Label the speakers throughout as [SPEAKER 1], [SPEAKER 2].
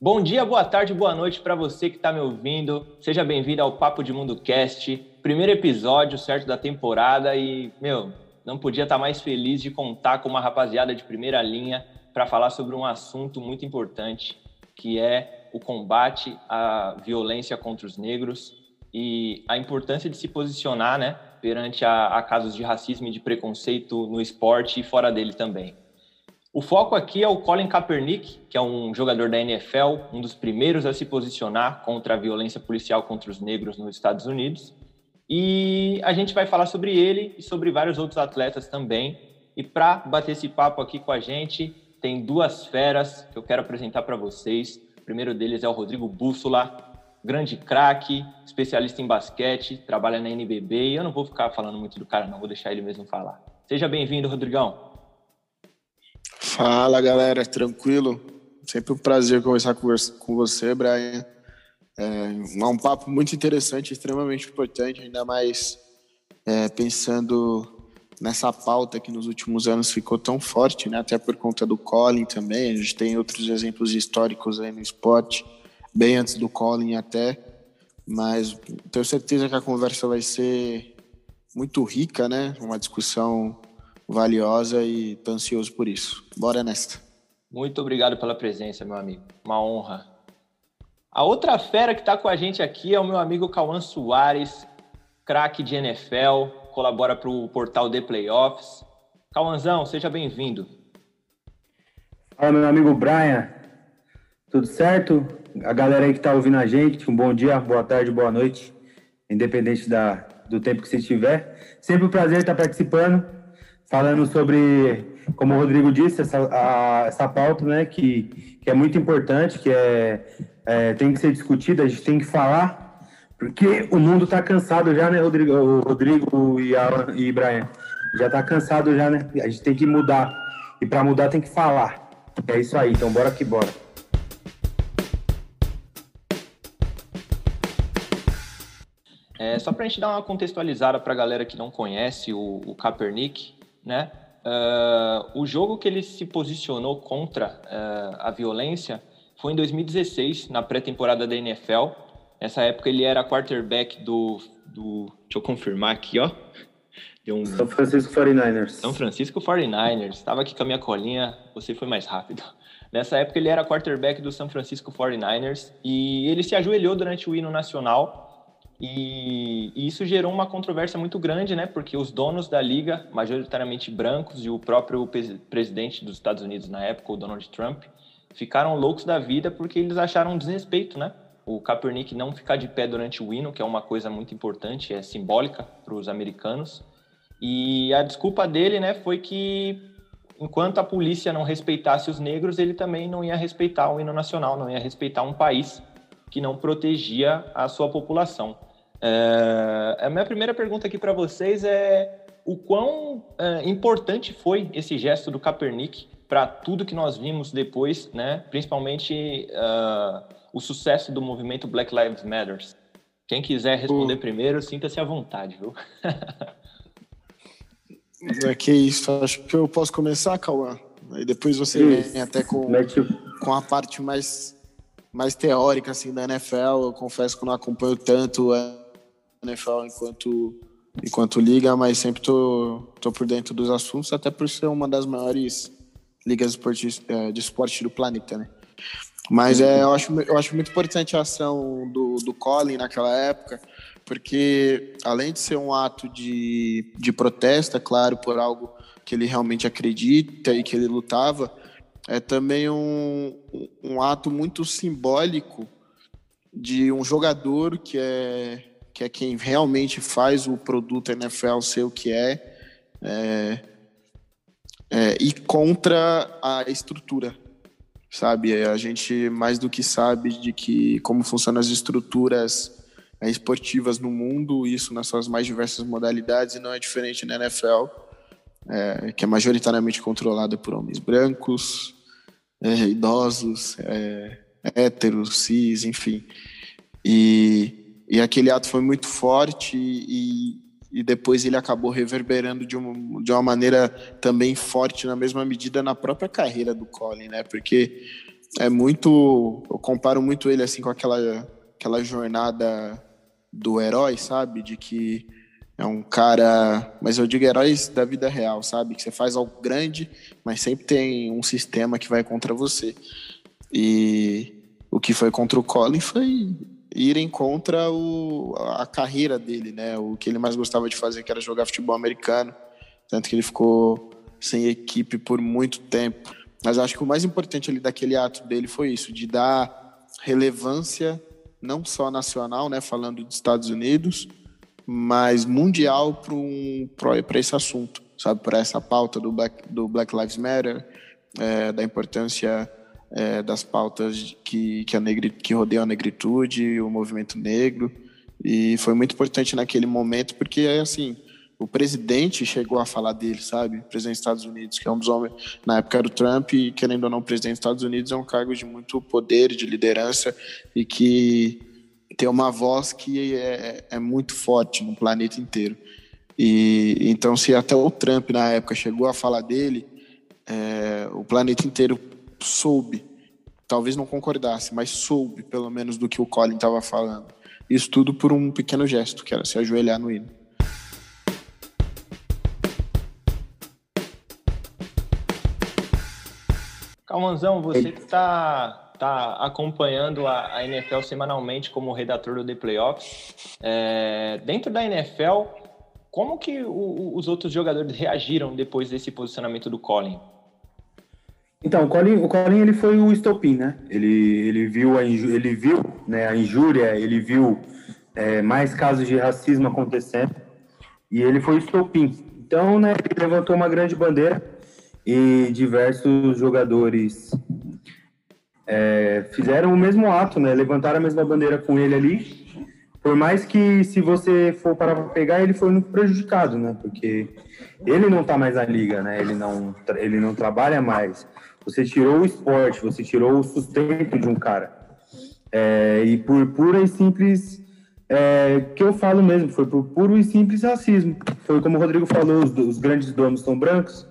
[SPEAKER 1] Bom dia, boa tarde, boa noite para você que está me ouvindo. Seja bem-vindo ao Papo de Mundo Cast, primeiro episódio, certo, da temporada e, meu, não podia estar tá mais feliz de contar com uma rapaziada de primeira linha para falar sobre um assunto muito importante, que é o combate à violência contra os negros e a importância de se posicionar, né, perante a, a casos de racismo e de preconceito no esporte e fora dele também. O foco aqui é o Colin Kaepernick, que é um jogador da NFL, um dos primeiros a se posicionar contra a violência policial contra os negros nos Estados Unidos. E a gente vai falar sobre ele e sobre vários outros atletas também. E para bater esse papo aqui com a gente, tem duas feras que eu quero apresentar para vocês. O primeiro deles é o Rodrigo Bússola, grande craque, especialista em basquete, trabalha na NBB. E eu não vou ficar falando muito do cara, não, vou deixar ele mesmo falar. Seja bem-vindo, Rodrigão.
[SPEAKER 2] Fala galera, tranquilo? Sempre um prazer conversar com você, Brian. É um papo muito interessante, extremamente importante, ainda mais é, pensando nessa pauta que nos últimos anos ficou tão forte, né? até por conta do Colin também. A gente tem outros exemplos históricos aí no esporte, bem antes do Colin até. Mas tenho certeza que a conversa vai ser muito rica, né? Uma discussão valiosa e tô ansioso por isso. Bora nesta.
[SPEAKER 1] Muito obrigado pela presença, meu amigo. Uma honra. A outra fera que está com a gente aqui é o meu amigo Cauã Soares, craque de NFL, colabora para o portal The Playoffs. Cauãzão, seja bem-vindo.
[SPEAKER 3] Fala, meu amigo Brian. Tudo certo? A galera aí que está ouvindo a gente, um bom dia, boa tarde, boa noite, independente da, do tempo que você estiver. Sempre um prazer estar participando falando sobre, como o Rodrigo disse, essa, a, essa pauta, né, que, que é muito importante, que é, é, tem que ser discutida, a gente tem que falar, porque o mundo está cansado já, né, Rodrigo, o Rodrigo e, Alan, e Brian? Já está cansado já, né? A gente tem que mudar. E para mudar tem que falar. É isso aí, então bora que bora.
[SPEAKER 1] É, só para a gente dar uma contextualizada para a galera que não conhece o, o Kaepernick, né? Uh, o jogo que ele se posicionou contra uh, a violência foi em 2016, na pré-temporada da NFL. Nessa época ele era quarterback do, do. Deixa eu confirmar aqui, ó.
[SPEAKER 3] Um... São Francisco 49ers.
[SPEAKER 1] São Francisco 49ers. Estava aqui com a minha colinha, você foi mais rápido. Nessa época ele era quarterback do São Francisco 49ers e ele se ajoelhou durante o hino nacional e, e, isso gerou uma controvérsia muito grande, né? Porque os donos da liga, majoritariamente brancos, e o próprio presidente dos Estados Unidos na época, o Donald Trump, ficaram loucos da vida porque eles acharam um desrespeito, né? O Kaepernick não ficar de pé durante o hino, que é uma coisa muito importante, é simbólica para os americanos. E a desculpa dele, né, foi que enquanto a polícia não respeitasse os negros, ele também não ia respeitar o hino nacional, não ia respeitar um país que não protegia a sua população. É, a minha primeira pergunta aqui para vocês é o quão é, importante foi esse gesto do Kaepernick para tudo que nós vimos depois, né? principalmente uh, o sucesso do movimento Black Lives Matter. Quem quiser responder uh. primeiro, sinta-se à vontade, viu?
[SPEAKER 2] é que isso, acho que eu posso começar, Cauã. Aí depois você isso. vem até com, com a parte mais, mais teórica assim, da NFL. Eu confesso que não acompanho tanto a NFL enquanto, enquanto liga, mas sempre tô, tô por dentro dos assuntos, até por ser uma das maiores ligas de é, esporte do planeta, né? Mas é, eu, acho, eu acho muito importante a ação do, do Colin naquela época, porque além de ser um ato de, de protesto, é claro, por algo que ele realmente acredita e que ele lutava, é também um, um ato muito simbólico de um jogador que é que é quem realmente faz o produto NFL ser o que é, é, é e contra a estrutura, sabe? A gente mais do que sabe de que como funcionam as estruturas é, esportivas no mundo, isso nas suas mais diversas modalidades, e não é diferente na NFL, é, que é majoritariamente controlada por homens brancos, é, idosos, é, héteros, cis, enfim. E e aquele ato foi muito forte e, e depois ele acabou reverberando de uma, de uma maneira também forte, na mesma medida, na própria carreira do Colin, né? Porque é muito. Eu comparo muito ele assim com aquela, aquela jornada do herói, sabe? De que é um cara. Mas eu digo heróis da vida real, sabe? Que você faz algo grande, mas sempre tem um sistema que vai contra você. E o que foi contra o Colin foi irem contra o, a carreira dele, né? O que ele mais gostava de fazer, que era jogar futebol americano. Tanto que ele ficou sem equipe por muito tempo. Mas acho que o mais importante ali daquele ato dele foi isso, de dar relevância não só nacional, né, falando dos Estados Unidos, mas mundial para um, esse assunto, sabe, para essa pauta do Black, do Black Lives Matter, é, da importância é, das pautas que, que, a negri, que rodeiam a negritude, o movimento negro, e foi muito importante naquele momento, porque, assim, o presidente chegou a falar dele, sabe? O presidente dos Estados Unidos, que é um dos homens, na época era o Trump, e querendo ou não, o presidente dos Estados Unidos é um cargo de muito poder, de liderança, e que tem uma voz que é, é muito forte no planeta inteiro. E então, se até o Trump na época chegou a falar dele, é, o planeta inteiro soube, talvez não concordasse, mas soube pelo menos do que o Colin estava falando. Isso tudo por um pequeno gesto, que era se ajoelhar no hino.
[SPEAKER 1] Calmanzão, você que está tá acompanhando a, a, NFL semanalmente como redator do The Playoffs, é, dentro da NFL, como que o, os outros jogadores reagiram depois desse posicionamento do Colin?
[SPEAKER 3] Então, o Colin, o Colin ele foi o estopim, né? Ele, ele viu, a, ele viu né, a injúria, ele viu é, mais casos de racismo acontecendo e ele foi o estopim. Então, né, ele levantou uma grande bandeira e diversos jogadores é, fizeram o mesmo ato, né? Levantaram a mesma bandeira com ele ali. Por mais que, se você for para pegar, ele foi muito prejudicado, né? Porque ele não está mais na liga, né? Ele não, ele não trabalha mais. Você tirou o esporte, você tirou o sustento de um cara. É, e por pura e simples é, que eu falo mesmo, foi por puro e simples racismo. Foi como o Rodrigo falou, os, os grandes donos são brancos,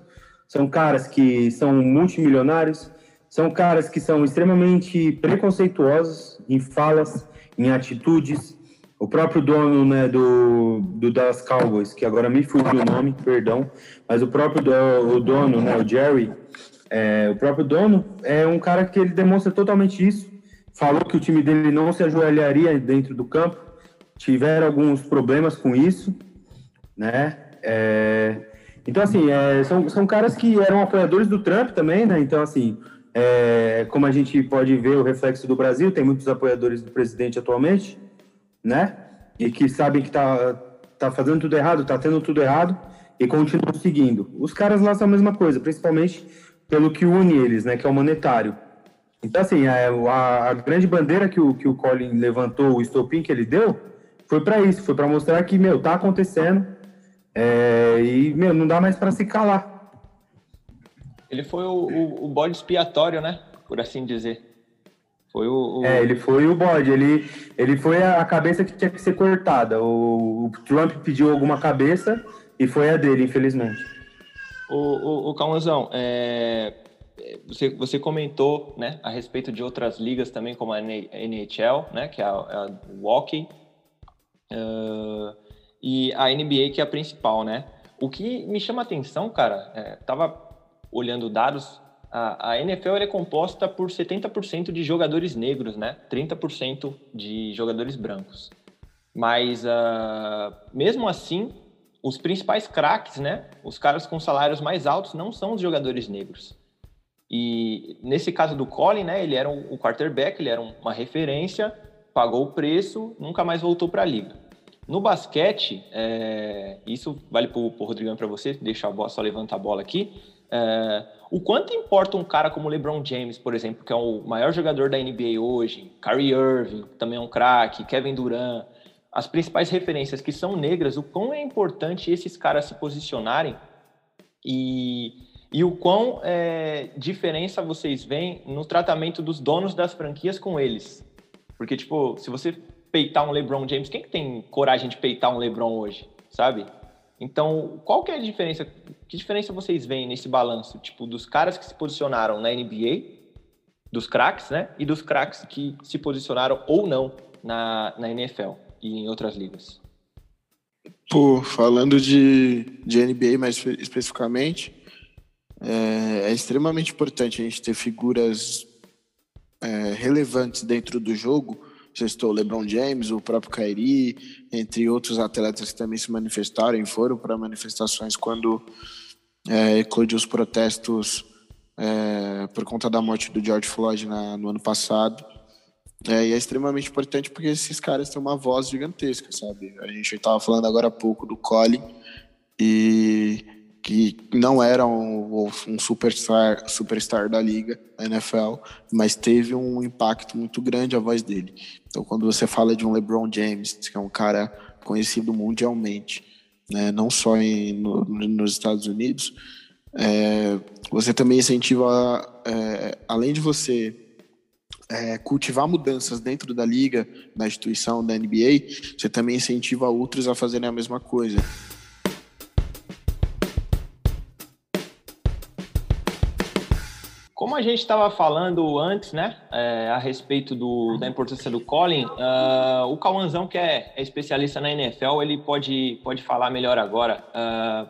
[SPEAKER 3] são caras que são multimilionários, são caras que são extremamente preconceituosos em falas, em atitudes. O próprio dono né, do, do Dallas Cowboys, que agora me fugiu o nome, perdão, mas o próprio do, o dono, né, o Jerry, é, o próprio dono é um cara que ele demonstra totalmente isso. Falou que o time dele não se ajoelharia dentro do campo, tiveram alguns problemas com isso, né? É, então, assim, é, são, são caras que eram apoiadores do Trump também, né? Então, assim, é, como a gente pode ver o reflexo do Brasil, tem muitos apoiadores do presidente atualmente, né? E que sabem que tá, tá fazendo tudo errado, tá tendo tudo errado e continuam seguindo. Os caras lá são a mesma coisa, principalmente pelo que une eles, né? Que é o monetário. Então, assim, a, a, a grande bandeira que o, que o Colin levantou, o estopim que ele deu, foi para isso, foi para mostrar que, meu, tá acontecendo, é, e, meu, não dá mais para se calar.
[SPEAKER 1] Ele foi o, o, o, bode expiatório, né? Por assim dizer. Foi o,
[SPEAKER 3] o, É, ele foi o bode. Ele, ele foi a cabeça que tinha que ser cortada. O, Trump pediu alguma cabeça e foi a dele, infelizmente.
[SPEAKER 1] O, o, o Calmazão, é, você, você comentou né, a respeito de outras ligas também, como a NHL, né, que é a, a Hockey. Uh, e a NBA que é a principal, né? O que me chama atenção, cara, é, tava olhando dados, a, a NFL é composta por 70% de jogadores negros, né? 30% de jogadores brancos. Mas uh, mesmo assim, os principais craques, né? Os caras com salários mais altos não são os jogadores negros. E nesse caso do Colin, né? Ele era o quarterback, ele era uma referência, pagou o preço, nunca mais voltou para a liga. No basquete, é, isso vale para o Rodrigão para você, deixa a bola, só levantar a bola aqui. É, o quanto importa um cara como LeBron James, por exemplo, que é o maior jogador da NBA hoje, Kyrie Irving, também é um craque, Kevin Durant, as principais referências que são negras, o quão é importante esses caras se posicionarem e, e o quão é, diferença vocês veem no tratamento dos donos das franquias com eles. Porque, tipo, se você peitar um LeBron James. Quem que tem coragem de peitar um LeBron hoje, sabe? Então, qual que é a diferença? Que diferença vocês veem nesse balanço, tipo, dos caras que se posicionaram na NBA, dos craques, né? E dos craques que se posicionaram ou não na, na NFL e em outras ligas.
[SPEAKER 2] Pô, falando de, de NBA mais especificamente, é, é extremamente importante a gente ter figuras é, relevantes dentro do jogo. Estou LeBron James, o próprio Kyrie, entre outros atletas que também se manifestaram e foram para manifestações quando é, eclodiu os protestos é, por conta da morte do George Floyd na, no ano passado. É, e é extremamente importante porque esses caras têm uma voz gigantesca, sabe? A gente estava falando agora há pouco do Colin, e que não era um, um superstar, superstar da liga, da NFL, mas teve um impacto muito grande a voz dele. Então, quando você fala de um LeBron James, que é um cara conhecido mundialmente, né, não só em, no, nos Estados Unidos, é, você também incentiva, é, além de você é, cultivar mudanças dentro da liga, da instituição, da NBA, você também incentiva outros a fazerem a mesma coisa.
[SPEAKER 1] A gente estava falando antes, né, é, a respeito do, da importância do Colin, uh, o Cauãzão, que é, é, especialista na NFL, ele pode, pode falar melhor agora. Uh,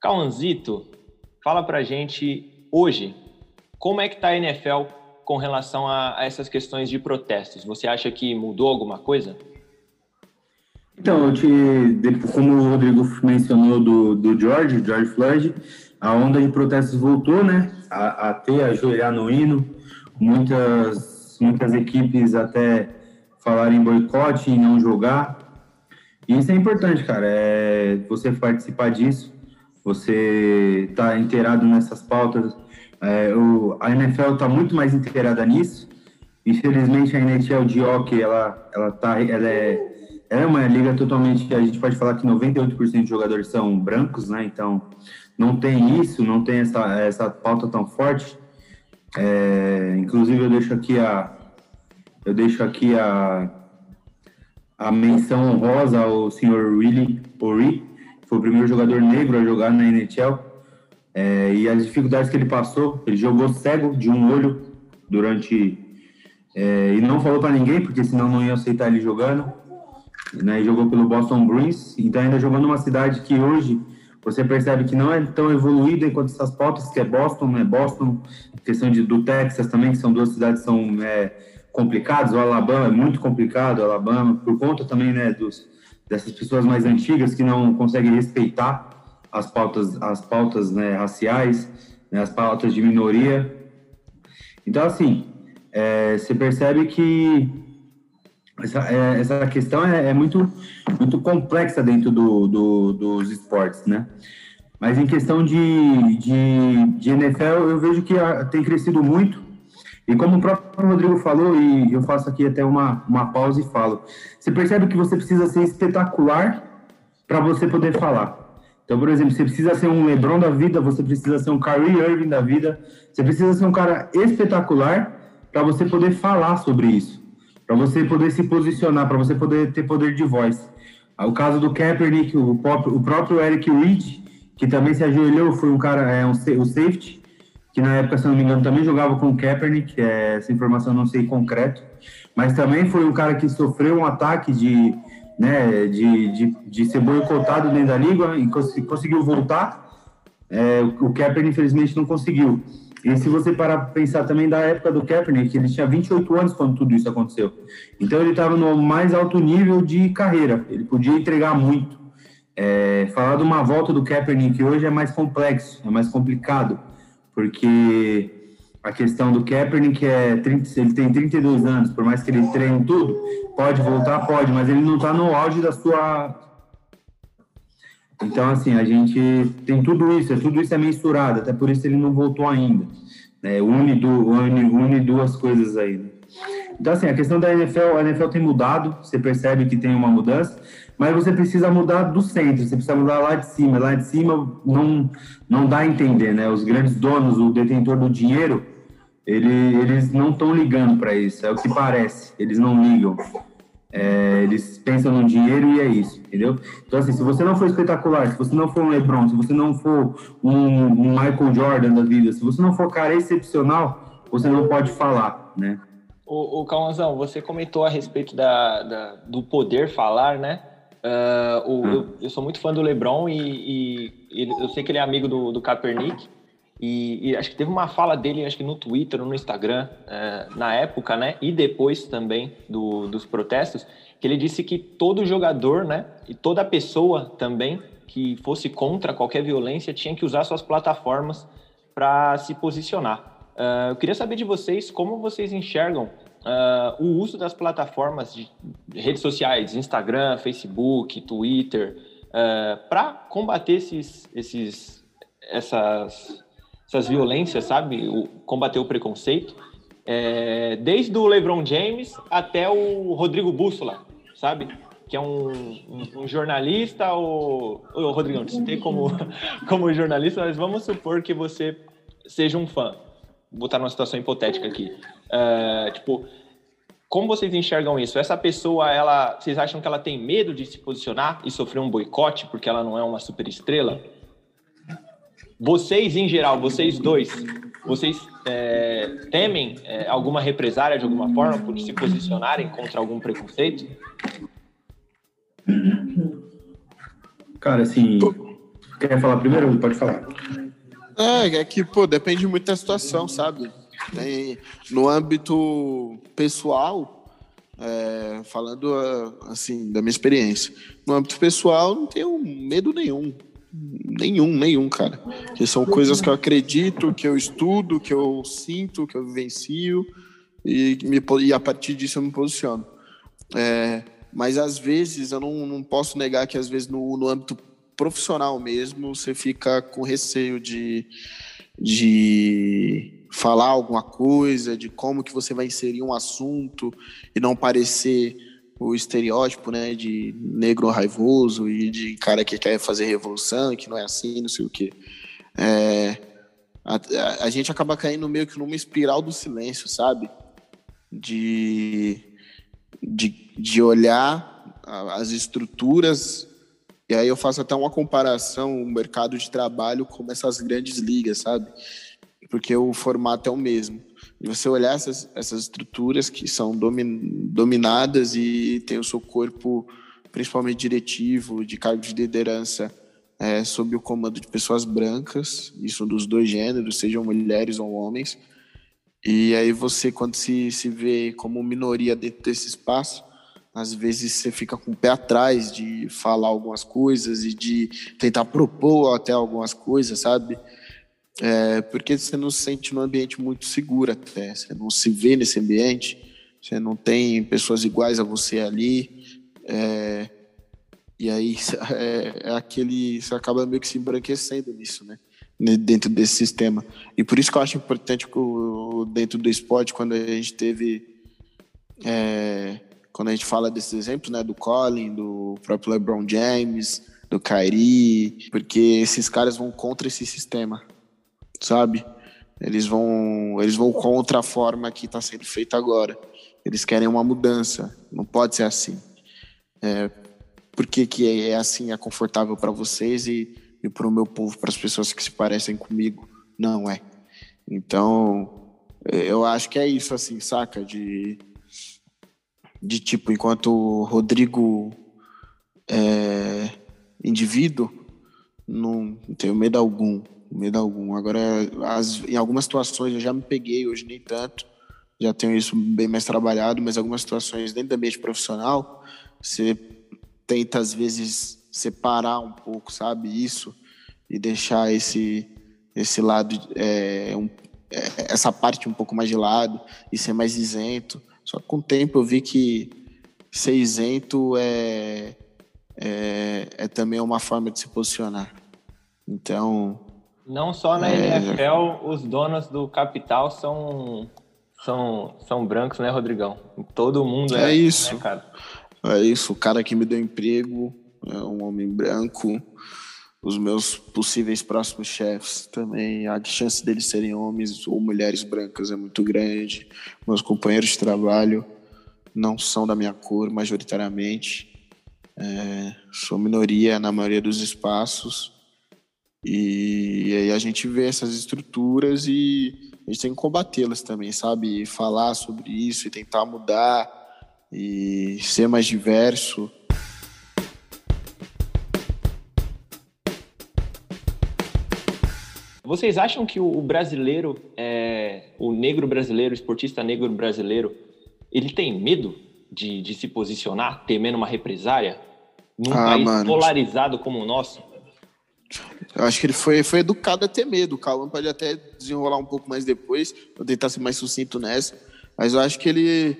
[SPEAKER 1] Cauãzito, fala pra gente hoje, como é que tá a NFL com relação a, a, essas questões de protestos? Você acha que mudou alguma coisa?
[SPEAKER 3] Então, te, como o Rodrigo mencionou do, do George, George Floyd, a onda de protestos voltou, né, a, ter, ajoelhar no hino, muitas, muitas equipes até falarem boicote e não jogar, isso é importante, cara, é você participar disso, você tá inteirado nessas pautas, é, o, a NFL está muito mais inteirada nisso. Infelizmente, a NHL de hockey, ela, ela, tá, ela, é, é uma liga totalmente... A gente pode falar que 98% de jogadores são brancos, né? Então, não tem isso, não tem essa, essa pauta tão forte. É, inclusive, eu deixo aqui a... Eu deixo aqui a, a menção honrosa ao senhor Willie Ori, que foi o primeiro jogador negro a jogar na NHL. É, e as dificuldades que ele passou, ele jogou cego de um olho durante. É, e não falou para ninguém, porque senão não ia aceitar ele jogando. Né, jogou pelo Boston Bruins, então ainda jogou numa cidade que hoje você percebe que não é tão evoluída quanto essas pautas, que é Boston, né? Boston, questão de, do Texas também, que são duas cidades são é, complicadas, o Alabama é muito complicado, o Alabama, por conta também né, dos, dessas pessoas mais antigas que não conseguem respeitar as pautas, as pautas né, raciais, né, as pautas de minoria. Então, assim, é, você percebe que essa, é, essa questão é, é, muito, muito complexa dentro do, do, dos esportes, né? Mas em questão de, de, de NFL, eu vejo que a, tem crescido muito. E como o próprio Rodrigo falou, e eu faço aqui até uma, uma pausa e falo, você percebe que você precisa ser espetacular para você poder falar. Então, por exemplo, você precisa ser um LeBron da vida, você precisa ser um Kyrie Irving da vida, você precisa ser um cara espetacular para você poder falar sobre isso, para você poder se posicionar, para você poder ter poder de voz. O caso do Kaepernick, o próprio, o próprio Eric Reed, que também se ajoelhou, foi um cara, é um, o safety, que na época, se não me engano, também jogava com o Kaepernick, é, essa informação não sei concreto, mas também foi um cara que sofreu um ataque de né, de, de, de ser boicotado dentro da liga e cons conseguiu voltar. É, o Kaepernick, infelizmente, não conseguiu. E se você parar para pensar também da época do Kaepernick, ele tinha 28 anos quando tudo isso aconteceu. Então ele estava no mais alto nível de carreira, ele podia entregar muito. É, falar de uma volta do Kaepernick hoje é mais complexo, é mais complicado, porque a questão do Kaepernick é 30, ele tem 32 anos, por mais que ele treine tudo, pode voltar, pode, mas ele não está no auge da sua. Então, assim, a gente tem tudo isso, tudo isso é mensurado, até por isso ele não voltou ainda. É, une, do, une, une duas coisas aí. Né? Então, assim, a questão da NFL, a NFL tem mudado, você percebe que tem uma mudança, mas você precisa mudar do centro, você precisa mudar lá de cima. Lá de cima não, não dá a entender, né? Os grandes donos, o detentor do dinheiro, ele, eles não estão ligando para isso, é o que parece, eles não ligam. É, eles pensam no dinheiro e é isso, entendeu? Então, assim, se você não for espetacular, se você não for um LeBron, se você não for um, um Michael Jordan da vida, se você não for cara excepcional, você não pode falar, né?
[SPEAKER 1] O, o Calãozão, você comentou a respeito da, da do poder falar, né? Uh, o, hum. eu, eu, sou muito fã do LeBron e, e, e, eu sei que ele é amigo do, do Kaepernick. E, e, acho que teve uma fala dele, acho que no Twitter ou no Instagram, uh, na época, né? E depois também do, dos protestos, que ele disse que todo jogador, né? E toda pessoa também que fosse contra qualquer violência tinha que usar suas plataformas para se posicionar. Uh, eu queria saber de vocês como vocês enxergam uh, o uso das plataformas de redes sociais, Instagram, Facebook, Twitter, uh, ah, para combater esses, esses, essas, essas violências, sabe? O, combater o preconceito. É, desde o LeBron James até o Rodrigo Bússola, sabe? Que é um, um, um jornalista, ou. Ô, Rodrigo, não te citei como, como jornalista, mas vamos supor que você seja um fã botar numa situação hipotética aqui. Uh, tipo, como vocês enxergam isso? Essa pessoa, ela, vocês acham que ela tem medo de se posicionar e sofrer um boicote porque ela não é uma super estrela? Vocês, em geral, vocês dois, vocês é, temem é, alguma represária de alguma forma por se posicionarem contra algum preconceito?
[SPEAKER 3] Cara, assim, quer falar primeiro? Pode falar.
[SPEAKER 2] É, é que, pô, depende muito da situação, sabe? Tem, no âmbito pessoal, é, falando assim da minha experiência, no âmbito pessoal não tenho medo nenhum, nenhum, nenhum, cara. Que são coisas que eu acredito, que eu estudo, que eu sinto, que eu vivencio e, me, e a partir disso eu me posiciono. É, mas às vezes eu não, não posso negar que às vezes no, no âmbito profissional mesmo, você fica com receio de, de falar alguma coisa, de como que você vai inserir um assunto e não parecer o estereótipo, né, de negro raivoso e de cara que quer fazer revolução e que não é assim, não sei o quê. É, a, a, a gente acaba caindo meio que numa espiral do silêncio, sabe? De, de, de olhar as estruturas e aí eu faço até uma comparação, o mercado de trabalho como essas grandes ligas, sabe? Porque o formato é o mesmo. E você olhar essas, essas estruturas que são domin, dominadas e tem o seu corpo, principalmente diretivo, de cargo de liderança, é, sob o comando de pessoas brancas, isso dos dois gêneros, sejam mulheres ou homens. E aí você, quando se, se vê como minoria dentro desse espaço, às vezes você fica com o pé atrás de falar algumas coisas e de tentar propor até algumas coisas, sabe? É, porque você não se sente num ambiente muito seguro até, você não se vê nesse ambiente, você não tem pessoas iguais a você ali, é, e aí é, é, aquele, você acaba meio que se embranquecendo nisso, né? Dentro desse sistema. E por isso que eu acho importante dentro do esporte, quando a gente teve é, quando a gente fala desses exemplos, né, do Colin, do próprio LeBron James, do Kyrie, porque esses caras vão contra esse sistema, sabe? Eles vão, eles vão contra a forma que está sendo feita agora. Eles querem uma mudança. Não pode ser assim. É, por que, que é, assim, é confortável para vocês e, e para o meu povo, para as pessoas que se parecem comigo? Não é. Então, eu acho que é isso, assim, saca? De de tipo, enquanto o Rodrigo é, indivíduo, não, tenho medo algum, medo algum. Agora, as, em algumas situações eu já me peguei, hoje nem tanto, já tenho isso bem mais trabalhado, mas algumas situações dentro do ambiente profissional, você tenta às vezes separar um pouco, sabe, isso e deixar esse esse lado é, um, é, essa parte um pouco mais de lado e ser mais isento só que com o tempo eu vi que ser isento é, é, é também uma forma de se posicionar. Então.
[SPEAKER 1] Não só na é... NFL, os donos do capital são, são, são brancos, né, Rodrigão? Todo mundo
[SPEAKER 2] é, é isso. Né, cara? É isso. O cara que me deu emprego é um homem branco os meus possíveis próximos chefes também, a chance deles serem homens ou mulheres brancas é muito grande. Meus companheiros de trabalho não são da minha cor, majoritariamente. É, sou minoria na maioria dos espaços. E, E aí a gente vê essas estruturas e a gente tem que combatê-las também, sabe? E falar sobre isso e tentar mudar e ser mais diverso.
[SPEAKER 1] Vocês acham que o brasileiro, é, o negro brasileiro, o esportista negro brasileiro, ele tem medo de, de se posicionar, temendo uma represária? Num ah, país mano. polarizado como o nosso?
[SPEAKER 2] Eu acho que ele foi, foi educado a ter medo. O Cauã pode até desenrolar um pouco mais depois, vou tentar ser mais sucinto nessa. Mas eu acho que ele,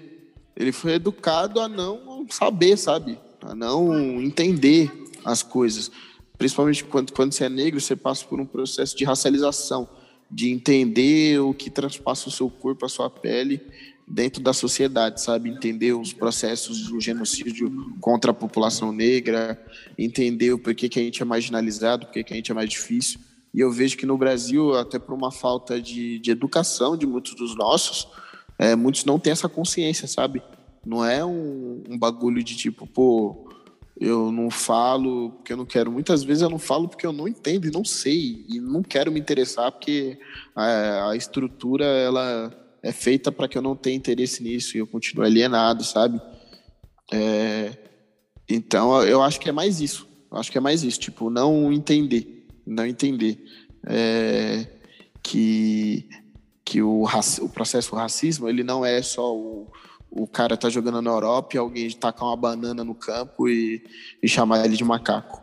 [SPEAKER 2] ele foi educado a não saber, sabe? A não entender as coisas. Principalmente quando, quando você é negro, você passa por um processo de racialização, de entender o que transpassa o seu corpo, a sua pele, dentro da sociedade, sabe? Entender os processos do genocídio contra a população negra, entender o porquê que a gente é marginalizado, porquê que a gente é mais difícil. E eu vejo que no Brasil, até por uma falta de, de educação de muitos dos nossos, é, muitos não têm essa consciência, sabe? Não é um, um bagulho de tipo, pô, eu não falo porque eu não quero. Muitas vezes eu não falo porque eu não entendo e não sei e não quero me interessar porque a, a estrutura ela é feita para que eu não tenha interesse nisso e eu continue alienado, sabe? É, então eu acho que é mais isso. Eu acho que é mais isso, tipo, não entender, não entender é, que que o, o processo racismo ele não é só o, o cara tá jogando na Europa e alguém tacar uma banana no campo e, e chamar ele de macaco.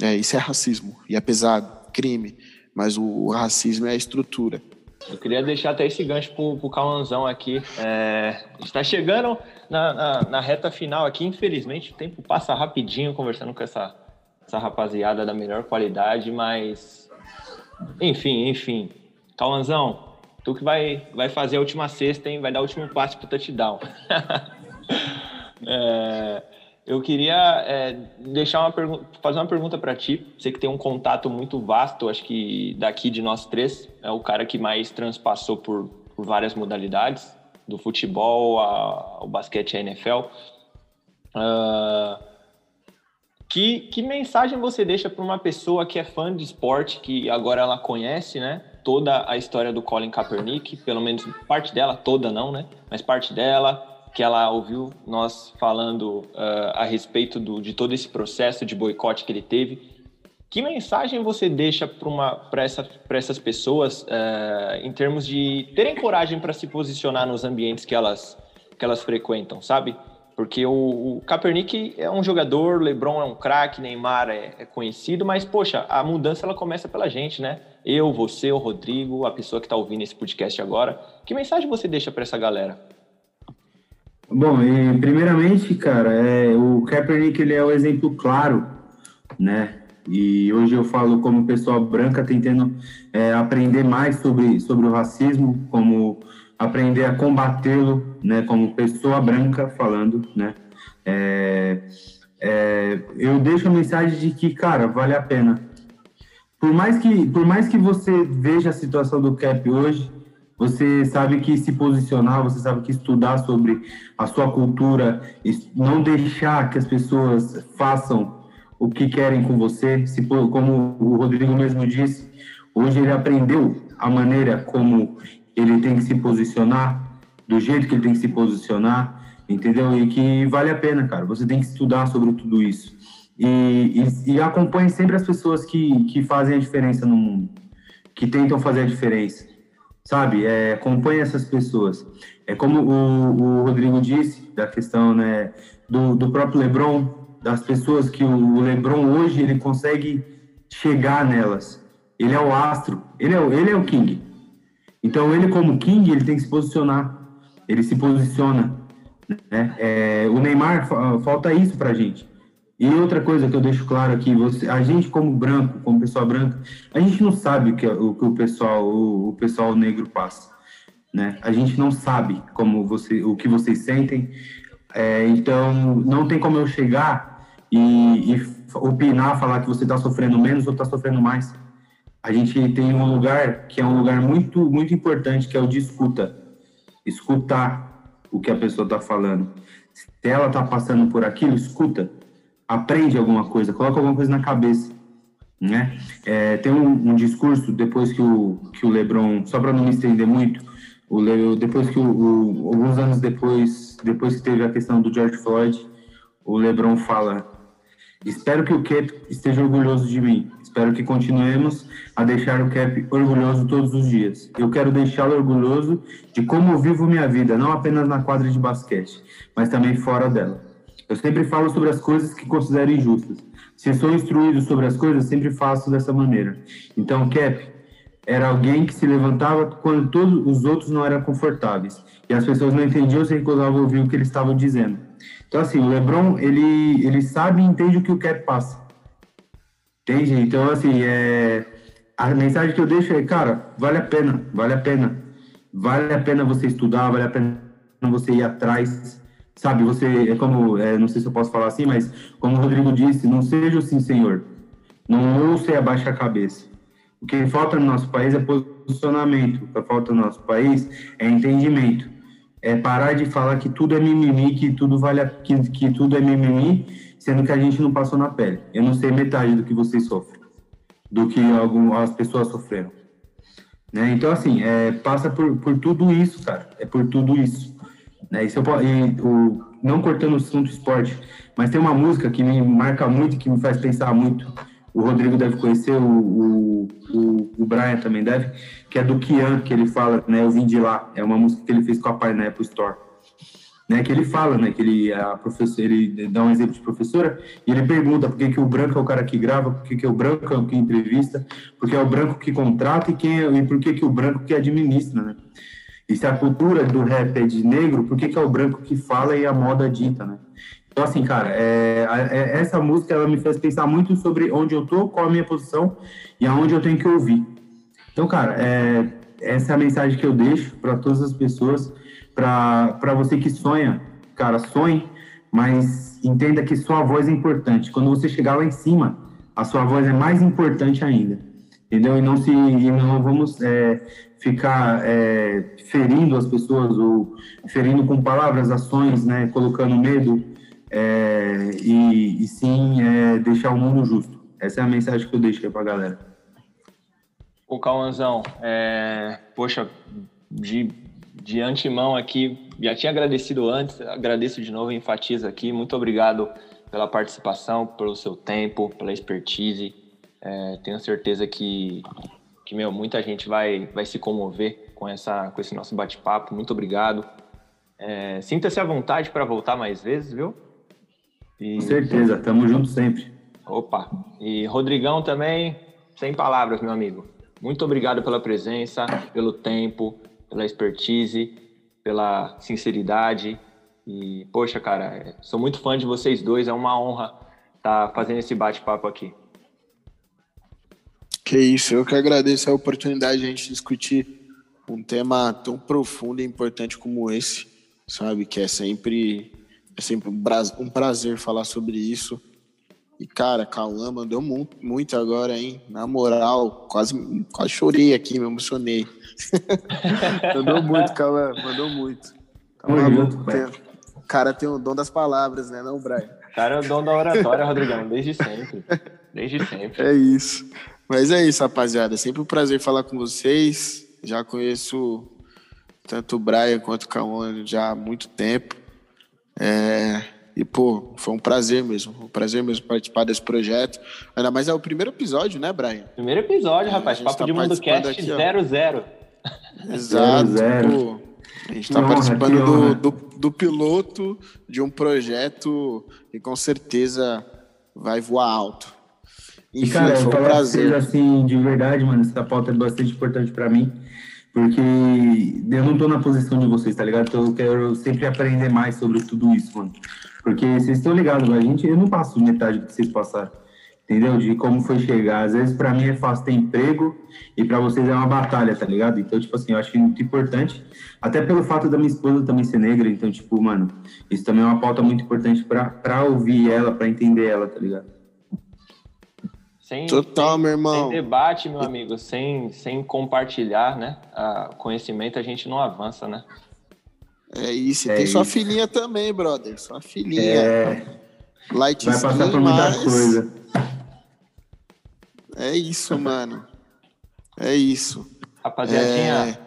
[SPEAKER 2] É, isso é racismo e é pesado, crime, mas o, o racismo é a estrutura.
[SPEAKER 1] Eu queria deixar até esse gancho pro, pro Cauãzão aqui. É, está chegando na, na, na, reta final aqui, infelizmente o tempo passa rapidinho conversando com essa, essa rapaziada da melhor qualidade, mas enfim, enfim. Cauãzão, tu que vai, vai fazer a última sexta, hein? Vai dar o último passe pro touchdown. é, eu queria é, deixar uma fazer uma pergunta para ti. Você que tem um contato muito vasto, acho que daqui de nós três é o cara que mais transpassou por, por várias modalidades, do futebol ao basquete à NFL. Uh, ah, que, que mensagem você deixa para uma pessoa que é fã de esporte, que agora ela conhece, né? Toda a história do Colin Kaepernick, pelo menos parte dela, toda não, né? Mas parte dela, que ela ouviu nós falando uh, a respeito do, de todo esse processo de boicote que ele teve. Que mensagem você deixa para essa, essas pessoas uh, em termos de terem coragem para se posicionar nos ambientes que elas, que elas frequentam, sabe? Porque o, o Kaepernick é um jogador, LeBron é um craque, Neymar é, é, conhecido, mas, poxa, a mudança ela começa pela gente, né? Eu, você, o Rodrigo, a pessoa que está ouvindo esse podcast agora. Que mensagem você deixa para essa galera?
[SPEAKER 3] Bom, e, primeiramente, cara, é, o Kaepernick ele é o exemplo claro, né? E hoje eu falo como pessoa branca tentando é, aprender mais sobre, sobre o racismo, como aprender a combatê-lo, né? Como pessoa branca falando, né? É, é, eu deixo a mensagem de que, cara, vale a pena. Por mais que, por mais que você veja a situação do Cap hoje, você sabe que se posicionar, você sabe que estudar sobre a sua cultura, não deixar que as pessoas façam o que querem com você. Se, como o Rodrigo mesmo disse, hoje ele aprendeu a maneira como ele tem que se posicionar, do jeito que ele tem que se posicionar, entendeu? E que vale a pena, cara. Você tem que estudar sobre tudo isso. E, e, e acompanhe sempre as pessoas que, que fazem a diferença no mundo, que tentam fazer a diferença sabe? É, acompanhe essas pessoas. É como o, o Rodrigo disse, da questão né, do, do próprio LeBron, das pessoas que o LeBron hoje ele consegue chegar nelas. Ele é o astro, ele é, ele é o King. Então ele como King ele tem que se posicionar, ele se posiciona. Né? É, o Neymar falta isso para gente. E outra coisa que eu deixo claro aqui, você, a gente como branco, como pessoa branca, a gente não sabe o que o, que o pessoal o, o, pessoal negro passa, né? A gente não sabe como você o que vocês sentem, é, então não tem como eu chegar e, e opinar, falar que você está sofrendo menos ou está sofrendo mais. A gente tem um lugar que é um lugar muito muito importante que é o de escuta, escutar o que a pessoa está falando. Se ela está passando por aquilo, escuta aprende alguma coisa, coloca alguma coisa na cabeça. né? É, tem um, um, discurso depois que o que o LeBron, só para não me estender muito, o Le, depois que o, o, alguns anos depois, depois que teve a questão do George Floyd, o LeBron fala: "Espero que o Cap esteja orgulhoso de mim. Espero que continuemos a deixar o Cap orgulhoso todos os dias. Eu quero deixá-lo orgulhoso de como vivo minha vida, não apenas na quadra de basquete, mas também fora dela. Eu sempre falo sobre as coisas que considero injustas. Se sou instruído sobre as coisas, sempre faço dessa maneira. Então, Cap era alguém que se levantava quando todos os outros não eram confortáveis e as pessoas não entendiam se recusavam ouvir o que eles estavam dizendo. Então, assim, o LeBron, ele, ele sabe e entende o que o Cap passa. Entende? Então, assim, é... a mensagem que eu deixo é, cara, vale a pena, vale a pena. Vale a pena você estudar, vale a pena você ir atrás, sabe? Você, é como, é, não sei se eu posso falar assim, mas como o Rodrigo disse, não seja assim, Senhor. Não ouça e abaixe a cabeça. O que falta no nosso país é posicionamento. O que falta no nosso país é entendimento. É parar de falar que tudo é mimimi, que tudo vale, a, que, que tudo é mimimi, sendo que a gente não passou na pele. Eu não sei metade do que vocês sofrem, do que algumas pessoas sofreram. Né? Então, assim, é, passa por, por tudo isso, cara. É por tudo isso. Né? E, eu, e o, não cortando o assunto esporte, mas tem uma música que me marca muito, que me faz pensar muito. O Rodrigo deve conhecer, o, o, o, o Brian também deve, que é do Kian, que ele fala, né? Eu vim de lá. É uma música que ele fez com a pai na Apple Store. Né, que ele fala, né, que ele, a professora, ele dá um exemplo de professora e ele pergunta por que, que o branco é o cara que grava, por que, que o branco é o que entrevista, por que é o branco que contrata e, quem é, e por que, que o branco que administra, né? E se a cultura do rap é de negro, por que, que é o branco que fala e a moda dita, né? Então, assim, cara, é, é, essa música ela me fez pensar muito sobre onde eu tô, qual a minha posição e aonde eu tenho que ouvir. Então, cara, é, essa é a mensagem que eu deixo para todas as pessoas, para você que sonha, cara, sonhe, mas entenda que sua voz é importante. Quando você chegar lá em cima, a sua voz é mais importante ainda, entendeu? E não se, e não vamos é, ficar é, ferindo as pessoas ou ferindo com palavras, ações, né, colocando medo é, e, e, sim é, deixar o mundo justo. Essa é a mensagem que eu deixo para a galera.
[SPEAKER 1] Ô, Cauãzão, é, poxa, de, de antemão aqui, já tinha agradecido antes, agradeço de novo, enfatizo aqui, muito obrigado pela participação, pelo seu tempo, pela expertise. É, tenho certeza que que meu, muita gente vai, vai se comover com, essa, com esse nosso bate-papo. Muito obrigado. É, Sinta-se à vontade para voltar mais vezes, viu?
[SPEAKER 3] E... Com certeza, tamo junto sempre.
[SPEAKER 1] Opa! E Rodrigão também, sem palavras, meu amigo. Muito obrigado pela presença, pelo tempo, pela expertise, pela sinceridade. E, poxa, cara, sou muito fã de vocês dois, é uma honra estar tá fazendo esse bate-papo aqui.
[SPEAKER 2] Que isso, eu que agradeço a oportunidade de a gente discutir um tema tão profundo e importante como esse, sabe? Que é sempre, é sempre um prazer falar sobre isso. E, cara, Cauã mandou muito agora, hein? Na moral, quase, quase chorei aqui, me emocionei. mandou muito, Cauã, mandou muito. Tá maluco, o cara tem o dom das palavras, né, não, Brian?
[SPEAKER 1] O cara é o dom da oratória, Rodrigão, desde sempre. Desde sempre.
[SPEAKER 2] É isso. Mas é isso, rapaziada. É sempre um prazer falar com vocês. Já conheço tanto o Brian quanto o Cauã já há muito tempo. É... E, pô, foi um prazer mesmo. Um prazer mesmo participar desse projeto. Ainda mais é o primeiro episódio, né, Brian?
[SPEAKER 1] Primeiro episódio, rapaz. Papo tá de Mundo Cast 00.
[SPEAKER 2] Exato. Zero, Pô, a gente está participando do, do, do piloto de um projeto que com certeza vai voar alto.
[SPEAKER 3] Enfim, e, cara, foi um prazer. assim, de verdade, mano, essa pauta é bastante importante para mim, porque eu não tô na posição de vocês, tá ligado? Então eu quero sempre aprender mais sobre tudo isso, mano. Porque vocês estão ligados, a gente, eu não passo metade do que vocês passaram, entendeu? De como foi chegar. Às vezes para mim é fácil ter emprego e para vocês é uma batalha, tá ligado? Então, tipo assim, eu acho muito importante, até pelo fato da minha esposa também ser negra, então, tipo, mano, isso também é uma pauta muito importante para ouvir ela, para entender ela, tá ligado?
[SPEAKER 1] Sem, Total, sem, meu irmão. Sem debate, meu amigo, sem, sem compartilhar, né? A conhecimento, a gente não avança, né?
[SPEAKER 2] É isso. E é tem isso. sua filhinha também, brother. Sua filhinha.
[SPEAKER 3] É... Light Vai passar por muita mas... coisa.
[SPEAKER 2] É isso, mano. É isso.
[SPEAKER 1] Rapaziadinha, é...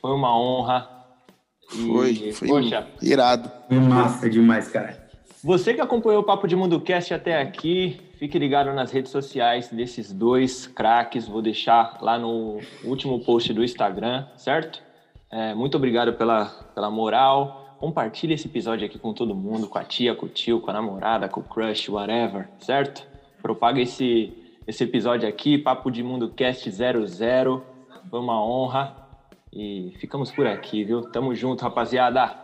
[SPEAKER 1] foi uma honra.
[SPEAKER 2] Foi, e, foi poxa, irado.
[SPEAKER 3] Foi massa demais, cara.
[SPEAKER 1] Você que acompanhou o Papo de Mundo Cast até aqui, fique ligado nas redes sociais desses dois craques. Vou deixar lá no último post do Instagram, certo? É, muito obrigado pela, pela moral. Compartilhe esse episódio aqui com todo mundo, com a tia, com o tio, com a namorada, com o crush, whatever, certo? Propaga esse, esse episódio aqui, Papo de Mundo Cast 00. Foi uma honra. E ficamos por aqui, viu? Tamo junto, rapaziada.